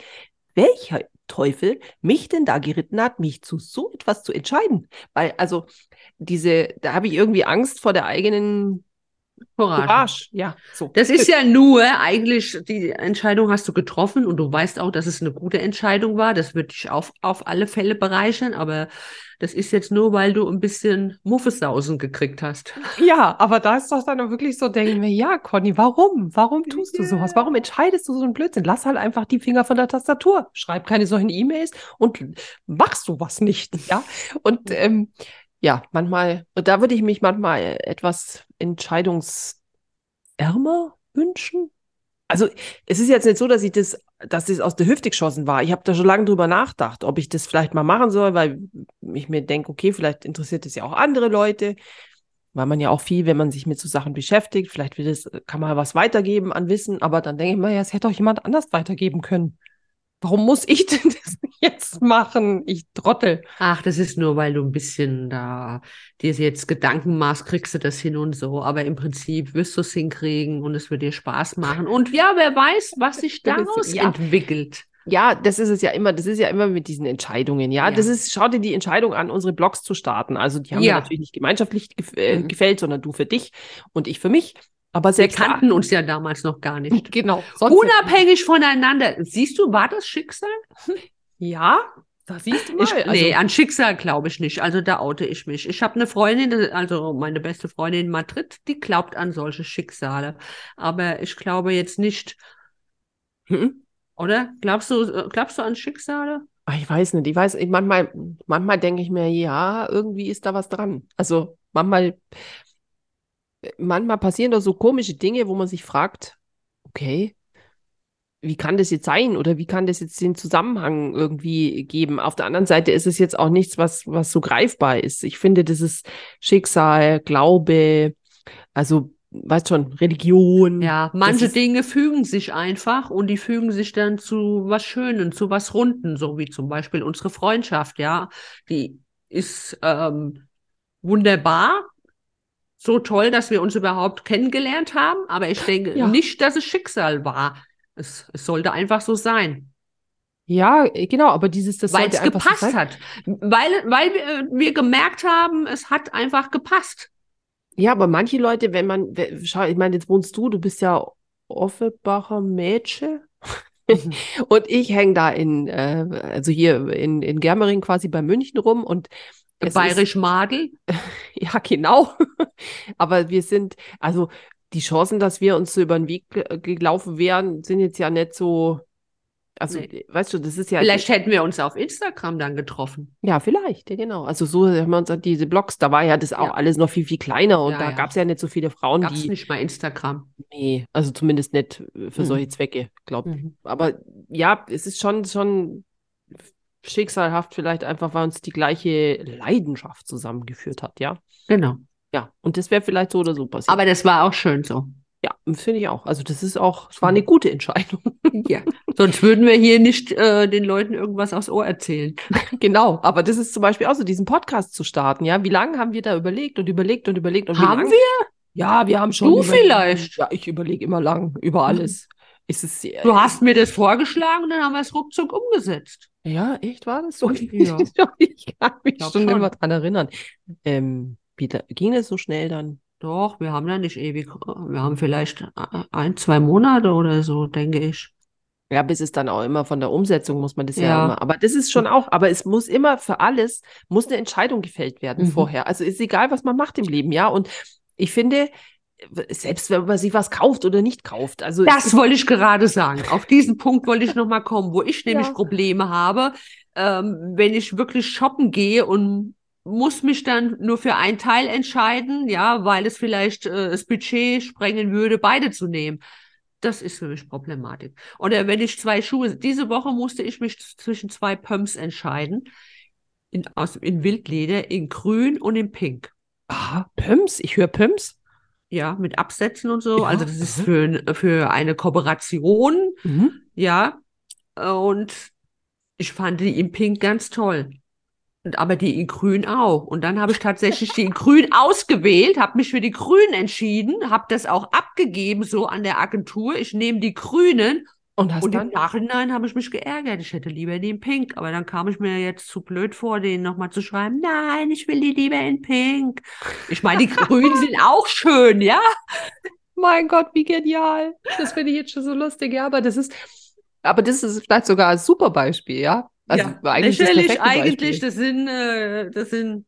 welcher Teufel mich denn da geritten hat, mich zu so etwas zu entscheiden. Weil, also, diese, da habe ich irgendwie Angst vor der eigenen Courage. Courage. Ja, so. Das ist ja nur eigentlich, die Entscheidung hast du getroffen und du weißt auch, dass es eine gute Entscheidung war. Das wird dich auf, auf alle Fälle bereichern, aber das ist jetzt nur, weil du ein bisschen Muffesausen gekriegt hast. Ja, aber da ist doch dann wirklich so, denke ich mir, ja, Conny, warum? Warum tust du sowas? Warum entscheidest du so einen Blödsinn? Lass halt einfach die Finger von der Tastatur. Schreib keine solchen E-Mails und mach sowas nicht. Ja. Und ähm, ja, manchmal, da würde ich mich manchmal etwas entscheidungsärmer wünschen. Also, es ist jetzt nicht so, dass ich das, dass das aus der Hüfte geschossen war. Ich habe da schon lange drüber nachgedacht, ob ich das vielleicht mal machen soll, weil ich mir denke, okay, vielleicht interessiert es ja auch andere Leute weil man ja auch viel, wenn man sich mit so Sachen beschäftigt, vielleicht will es, kann man was weitergeben an Wissen, aber dann denke ich mir, ja, es hätte auch jemand anders weitergeben können. Warum muss ich denn das jetzt machen? Ich trottel. Ach, das ist nur, weil du ein bisschen da dir jetzt Gedanken machst, kriegst du das hin und so. Aber im Prinzip wirst du es hinkriegen und es wird dir Spaß machen. Und ja, wer weiß, was sich daraus ja. entwickelt. Ja, das ist es ja immer, das ist ja immer mit diesen Entscheidungen, ja. Ja. Das ist, schau dir die Entscheidung an, unsere Blogs zu starten. Also die haben wir Ja. natürlich nicht gemeinschaftlich gef äh, Mhm. gefällt, sondern du für dich und ich für mich. Aber Wir da- kannten uns ja damals noch gar nicht. Genau. Unabhängig voneinander. Siehst du, war das Schicksal? ja, da siehst du mal. Ich, also, nee, an Schicksal glaube ich nicht. Also da oute ich mich. Ich habe eine Freundin, also meine beste Freundin in Madrid, die glaubt an solche Schicksale. Aber ich glaube jetzt nicht, hm? oder? Glaubst du, glaubst du an Schicksale? Ah, Ich weiß nicht, ich weiß, ich, manchmal, manchmal denke ich mir, ja, irgendwie ist da was dran. Also manchmal, manchmal passieren da so komische Dinge, wo man sich fragt, okay, wie kann das jetzt sein oder wie kann das jetzt den Zusammenhang irgendwie geben? Auf der anderen Seite ist es jetzt auch nichts, was, was so greifbar ist. Ich finde, das ist Schicksal, Glaube, also weißt schon, Religion. Ja, manche Dinge fügen sich einfach und die fügen sich dann zu was Schönen, zu was Runden, so wie zum Beispiel unsere Freundschaft, ja. Die ist ähm, wunderbar, so toll, dass wir uns überhaupt kennengelernt haben, aber ich denke ja. nicht, dass es Schicksal war. Es, es sollte einfach so sein. Ja, genau, aber dieses, das weil es gepasst so hat, weil weil wir, wir gemerkt haben, es hat einfach gepasst. Ja, aber manche Leute, wenn man, schau, ich meine, jetzt wohnst du, du bist ja Offenbacher Mädchen. Mhm. und ich hänge da in, äh, also hier in, in Germering quasi bei München rum und Bayerisch Madel. ja, genau. aber wir sind, also die Chancen, dass wir uns so über den Weg gelaufen wären, sind jetzt ja nicht so. Also, nee. weißt du, das ist ja. Vielleicht hätten wir uns auf Instagram dann getroffen. Ja, vielleicht, ja, genau. Also, so haben wir uns diese Blogs, da war ja das auch ja. alles noch viel, viel kleiner und ja, da gab es ja nicht so viele Frauen, Gab's die. nicht mal Instagram. Nee, also zumindest nicht für mhm. solche Zwecke, glaube ich. Mhm. Aber ja, es ist schon, schon schicksalhaft, vielleicht einfach, weil uns die gleiche Leidenschaft zusammengeführt hat, ja. Genau. Ja, und das wäre vielleicht so oder so passiert. Aber das war auch schön so. Ja, finde ich auch. Also das ist auch, es war eine gute Entscheidung. Ja, sonst würden wir hier nicht äh, den Leuten irgendwas aufs Ohr erzählen. genau, aber das ist zum Beispiel auch so, diesen Podcast zu starten, ja. Wie lange haben wir da überlegt und überlegt und überlegt und Haben wir? Ja, wir haben schon. Du vielleicht? Ja, ich überlege immer lang über alles. Ist es, du hast mir das vorgeschlagen und dann haben wir es ruckzuck umgesetzt. Ja, echt, war das so? Ja. ich kann mich schon, schon immer dran erinnern. Ähm, wie ging es so schnell dann? Doch, wir haben da nicht ewig, wir haben vielleicht ein, zwei Monate oder so, denke ich. Ja, bis es dann auch immer von der Umsetzung muss man das ja, ja immer. Aber das ist schon auch, aber es muss immer für alles, muss eine Entscheidung gefällt werden mhm. vorher. Also ist egal, was man macht im Leben, ja. Und ich finde, selbst wenn man sich was kauft oder nicht kauft. Also das wollte ich gerade sagen. Auf diesen Punkt wollte ich nochmal kommen, wo ich nämlich ja. Probleme habe, ähm, wenn ich wirklich shoppen gehe und muss mich dann nur für ein Teil entscheiden, ja, weil es vielleicht äh, das Budget sprengen würde, beide zu nehmen. Das ist für mich Problematik. Oder wenn ich zwei Schuhe, diese Woche musste ich mich zwischen zwei Pumps entscheiden, in, aus, in Wildleder, in grün und in pink. Ah, Pumps? Ich höre Pumps. Ja, mit Absätzen und so. Ja, also das ist für, für eine Kooperation. Mhm. Ja. Und ich fand die in Pink ganz toll. Und aber die in Grün auch. Und dann habe ich tatsächlich die in Grün ausgewählt, habe mich für die Grünen entschieden, habe das auch abgegeben so an der Agentur. Ich nehme die Grünen. Und, hast und dann? im Nachhinein habe ich mich geärgert. Ich hätte lieber die in Pink. Aber dann kam ich mir jetzt zu blöd vor, denen nochmal zu schreiben, nein, ich will die lieber in Pink. Ich meine, die Grünen sind auch schön, ja? Mein Gott, wie genial. Das finde ich jetzt schon so lustig. Ja, aber das ist, aber das ist vielleicht sogar ein super Beispiel, ja? Also ja, eigentlich lächerlich, eigentlich, das sind, äh, das sind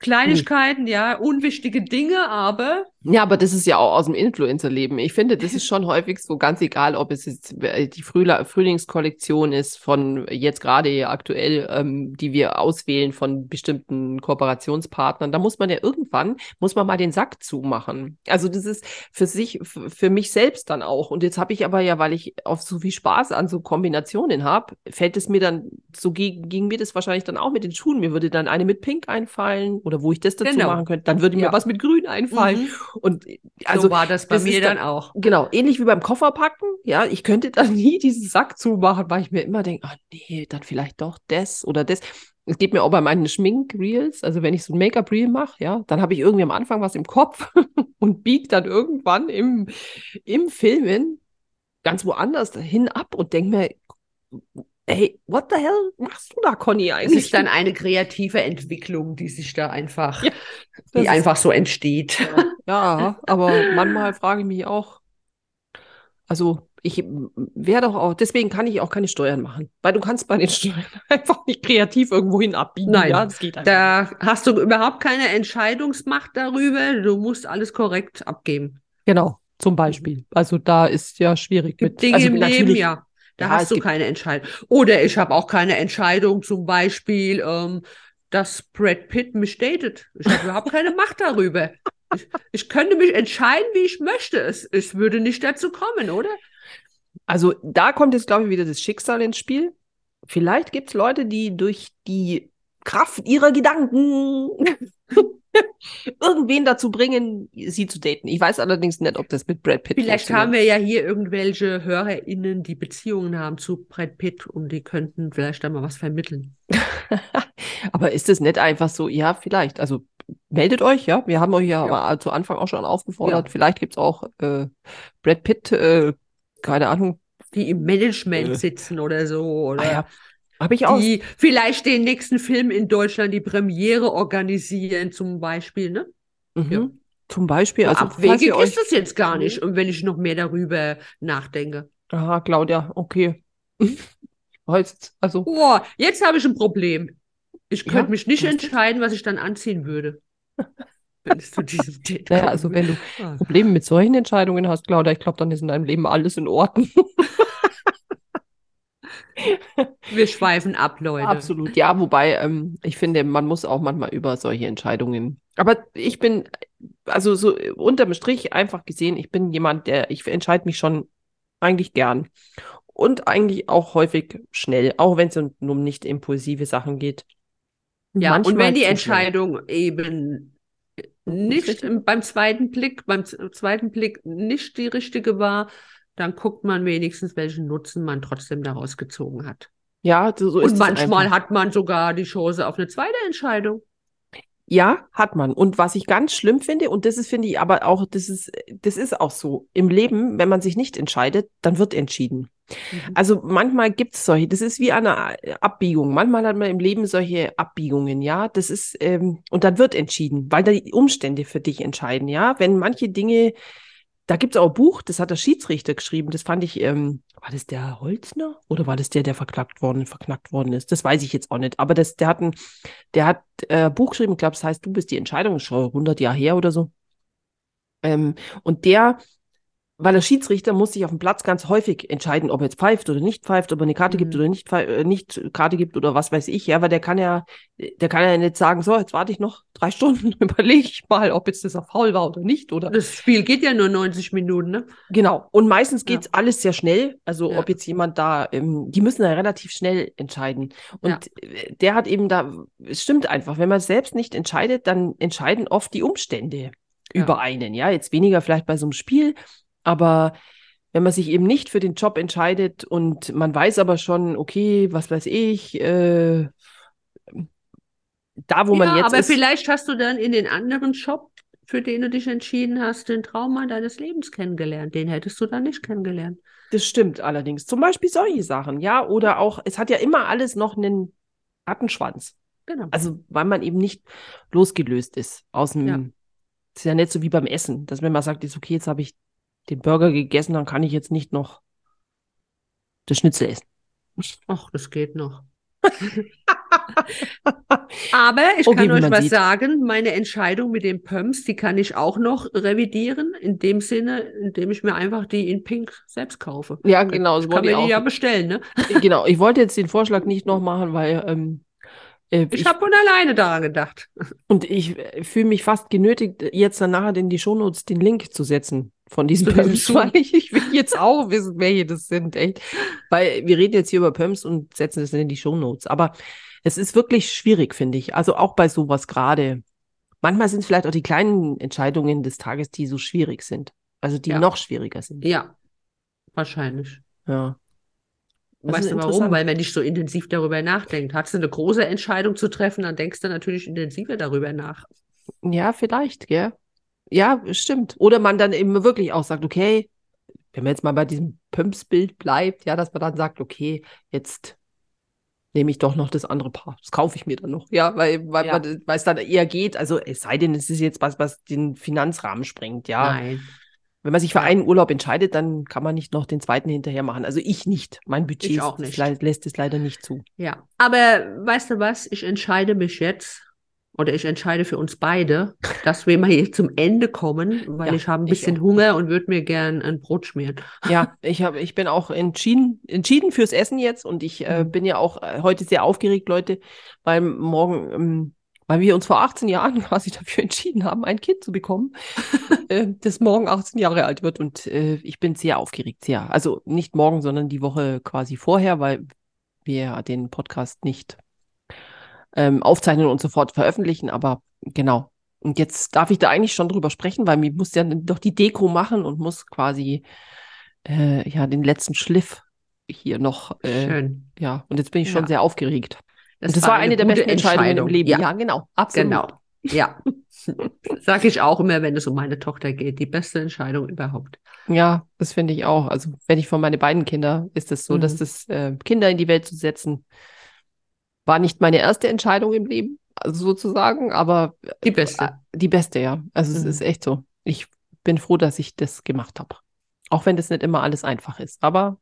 Kleinigkeiten, hm. ja, unwichtige Dinge, aber ja, aber das ist ja auch aus dem Influencer-Leben. Ich finde, das ist schon häufig so ganz egal, ob es jetzt äh, die Frühla Frühlingskollektion ist von jetzt gerade aktuell, ähm, die wir auswählen von bestimmten Kooperationspartnern. Da muss man ja irgendwann, muss man mal den Sack zumachen. Also das ist für sich, für mich selbst dann auch. Und jetzt habe ich aber ja, weil ich auf so viel Spaß an so Kombinationen habe, fällt es mir dann, so ging, ging mir das wahrscheinlich dann auch mit den Schuhen. Mir würde dann eine mit Pink einfallen oder wo ich das dazu genau. machen könnte. Dann würde mir ja. was mit Grün einfallen. Mhm. Und also so war das bei das mir dann, dann, auch. Genau, ähnlich wie beim Kofferpacken. Ja, ich könnte dann nie diesen Sack zumachen, weil ich mir immer denke, oh nee, dann vielleicht doch das oder das. Es geht mir auch bei meinen Schminkreels, also wenn ich so ein Make-up-Reel mache, ja, dann habe ich irgendwie am Anfang was im Kopf und biege dann irgendwann im, im Filmen ganz woanders hin ab und denke mir, Ey, what the hell machst du da, Conny eigentlich? Es ist dann eine kreative Entwicklung, die sich da einfach, ja, die einfach so entsteht. Ja, ja, aber manchmal frage ich mich auch, also ich wäre doch auch, deswegen kann ich auch keine Steuern machen, weil du kannst bei den Steuern einfach nicht kreativ irgendwo hin abbiegen. Nein, ja, das geht einfach da hast du überhaupt keine Entscheidungsmacht darüber. Du musst alles korrekt abgeben. Genau, zum Beispiel. Also da ist ja schwierig. Gibt mit, Dinge also im Leben, ja. Da ja, hast du keine Entscheidung. Oder ich habe auch keine Entscheidung, zum Beispiel, ähm, dass Brad Pitt mich datet. Ich habe überhaupt keine Macht darüber. Ich, ich, könnte mich entscheiden, wie ich möchte. Es, es würde nicht dazu kommen, oder? Also da kommt jetzt, glaube ich, wieder das Schicksal ins Spiel. Vielleicht gibt es Leute, die durch die Kraft ihrer Gedanken irgendwen dazu bringen, sie zu daten. Ich weiß allerdings nicht, ob das mit Brad Pitt Vielleicht haben wir ja hier irgendwelche HörerInnen, die Beziehungen haben zu Brad Pitt und die könnten vielleicht da mal was vermitteln. aber ist es nicht einfach so, ja, vielleicht. Also meldet euch, ja. Wir haben euch ja, ja. zu Anfang auch schon aufgefordert. Ja. Vielleicht gibt es auch äh, Brad Pitt, äh, keine Ahnung. Die im Management sitzen oder so. Oder ah, ja. Habe ich auch. Die vielleicht den nächsten Film in Deutschland die Premiere organisieren, zum Beispiel, ne? Mhm. Ja. Zum Beispiel. Also, abwegig ist das jetzt gar nicht, und wenn ich noch mehr darüber nachdenke. Aha, Claudia, okay. also. Oh, jetzt habe ich ein Problem. Ich könnte ja? mich nicht entscheiden, was ich dann anziehen würde. wenn es zu diesem Date naja, also wenn du ah. Probleme mit solchen Entscheidungen hast, Claudia, ich glaube, dann ist in deinem Leben alles in Ordnung. Wir schweifen ab, Leute. Absolut, ja, wobei ähm, ich finde, man muss auch manchmal über solche Entscheidungen. Aber ich bin, also so unterm Strich einfach gesehen, ich bin jemand, der, ich entscheide mich schon eigentlich gern. Und eigentlich auch häufig schnell, auch wenn es um nicht impulsive Sachen geht. Ja, manchmal und wenn die Entscheidung schnell. eben nicht beim zweiten Blick, beim zweiten Blick nicht die richtige war, dann guckt man wenigstens, welchen Nutzen man trotzdem daraus gezogen hat. Ja, so, ist Und manchmal hat man sogar die Chance auf eine zweite Entscheidung. Ja, hat man. Und was ich ganz schlimm finde, und das ist, finde ich, aber auch, das ist, das ist auch so. Im Leben, wenn man sich nicht entscheidet, dann wird entschieden. Mhm. Also manchmal gibt es solche, das ist wie eine Abbiegung. Manchmal hat man im Leben solche Abbiegungen, ja. Das ist, ähm, und dann wird entschieden, weil da die Umstände für dich entscheiden, ja. Wenn manche Dinge da gibt es auch ein Buch, das hat der Schiedsrichter geschrieben. Das fand ich, ähm, war das der Holzner oder war das der, der verknackt worden, verknackt worden ist? Das weiß ich jetzt auch nicht. Aber das, der hat ein, der hat äh, Buch geschrieben, ich glaube, das heißt, du bist die Entscheidung, schon 100 Jahre her oder so. Ähm, und der weil der Schiedsrichter muss sich auf dem Platz ganz häufig entscheiden, ob er jetzt pfeift oder nicht pfeift, ob er eine Karte mhm. gibt oder nicht, äh, nicht Karte gibt oder was weiß ich, ja, weil der kann ja, der kann ja nicht sagen, so, jetzt warte ich noch drei Stunden, überlege ich mal, ob jetzt das auf faul war oder nicht, oder. Das Spiel geht ja nur 90 Minuten, ne? Genau. Und meistens geht's ja. alles sehr schnell. Also, ja. ob jetzt jemand da, ähm, die müssen ja relativ schnell entscheiden. Und ja. Äh, der hat eben da, es stimmt einfach, wenn man selbst nicht entscheidet, dann entscheiden oft die Umstände über einen, ja. Jetzt weniger vielleicht bei so einem Spiel, aber wenn man sich eben nicht für den Job entscheidet und man weiß aber schon, okay, was weiß ich, äh, da wo ja, man jetzt aber ist. vielleicht hast du dann in den anderen Job, für den du dich entschieden hast, den Trauma deines Lebens kennengelernt. Den hättest du dann nicht kennengelernt. Das stimmt allerdings. Zum Beispiel solche Sachen, ja, oder auch, es hat ja immer alles noch einen Rattenschwanz. Genau. Also, weil man eben nicht losgelöst ist aus dem. Ja. ist ja nicht so wie beim Essen, dass wenn man sagt, ist okay, jetzt habe ich den Burger gegessen, dann kann ich jetzt nicht noch das Schnitzel essen. Ach, das geht noch. Aber ich okay, kann euch was sieht. sagen, meine Entscheidung mit den Pumps, die kann ich auch noch revidieren, in dem Sinne, indem ich mir einfach die in Pink selbst kaufe. Ja, genau. So kann mir die ja bestellen, ne? Genau, ich wollte jetzt den Vorschlag nicht noch machen, weil ähm, äh, ich, ich habe von alleine daran gedacht. Und ich äh, fühle mich fast genötigt, jetzt dann nachher in die Shownotes den Link zu setzen von diesen Pumps, weil ich, ich will jetzt auch wissen, welche das sind, echt. Weil wir reden jetzt hier über Pumps und setzen das in die Shownotes. Aber es ist wirklich schwierig, finde ich. Also auch bei sowas gerade. Manchmal sind es vielleicht auch die kleinen Entscheidungen des Tages, die so schwierig sind. Also die ja. noch schwieriger sind. Ja, wahrscheinlich. Ja. weißt du warum? Weil man nicht so intensiv darüber nachdenkt. Hast du eine große Entscheidung zu treffen, dann denkst du natürlich intensiver darüber nach. Ja, vielleicht, gell? Ja, stimmt. Oder man dann eben wirklich auch sagt, okay, wenn man jetzt mal bei diesem Pumps-Bild bleibt, ja, dass man dann sagt, okay, jetzt nehme ich doch noch das andere Paar. Das kaufe ich mir dann noch. Ja, weil, weil, ja. Man, weil es dann eher geht. Also es sei denn, es ist jetzt was, was den Finanzrahmen sprengt, ja. Nein. Wenn man sich für einen Urlaub entscheidet, dann kann man nicht noch den zweiten hinterher machen. Also ich nicht. Mein Budget lässt es leider nicht zu. Ja, aber weißt du was? Ich entscheide mich jetzt oder ich entscheide für uns beide, dass wir mal hier zum Ende kommen, weil ja, ich habe ein bisschen Hunger und würde mir gern ein Brot schmieren. Ja, ich habe, ich bin auch entschieden, entschieden fürs Essen jetzt und ich äh, mhm. bin ja auch äh, heute sehr aufgeregt, Leute, weil morgen ähm, weil wir uns vor 18 Jahren quasi dafür entschieden haben, ein Kind zu bekommen, äh, das morgen 18 Jahre alt wird. Und äh, ich bin sehr aufgeregt, sehr. Also nicht morgen, sondern die Woche quasi vorher, weil wir den Podcast nicht ähm, aufzeichnen und sofort veröffentlichen. Aber genau. Und jetzt darf ich da eigentlich schon drüber sprechen, weil mir muss ja doch die Deko machen und muss quasi äh, ja den letzten Schliff hier noch. Äh, Schön. Ja, und jetzt bin ich schon Ja. sehr aufgeregt. Das, das war, eine, der gute besten Entscheidungen im Leben. Ja, Ja, genau. Absolut. genau. Ja. Sag ich auch immer, wenn es um meine Tochter geht. Die beste Entscheidung überhaupt. Ja, das finde ich auch. Also, wenn ich von meine beiden Kinder, ist es so, dass Mhm. das äh, Kinder in die Welt zu setzen, war nicht meine erste Entscheidung im Leben, also sozusagen, aber Die beste. äh, die beste, ja. Also, es Mhm. ist echt so. Ich bin froh, dass ich das gemacht habe. Auch wenn das nicht immer alles einfach ist. Aber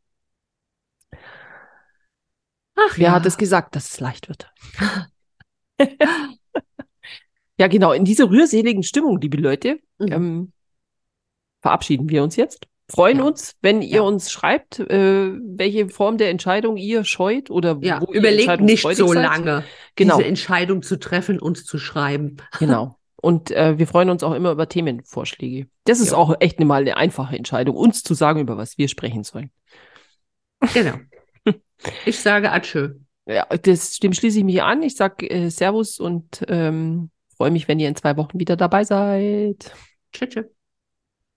Ach wer ja. hat es gesagt, dass es leicht wird? ja, genau. In dieser rührseligen Stimmung, liebe Leute, Mhm. ähm, verabschieden wir uns jetzt. Freuen Ja. uns, wenn ihr Ja. uns schreibt, äh, welche Form der Entscheidung ihr scheut oder Ja, wo ihr überlegt nicht so seid. lange, Genau, diese Entscheidung zu treffen, uns zu schreiben. genau. Und äh, wir freuen uns auch immer über Themenvorschläge. Das ist Ja. auch echt mal eine einfache Entscheidung, uns zu sagen, über was wir sprechen sollen. Genau. Ich sage Adieu. Ja, das, dem schließe ich mich an. Ich sage äh, Servus und ähm, freue mich, wenn ihr in zwei Wochen wieder dabei seid. Tschüss.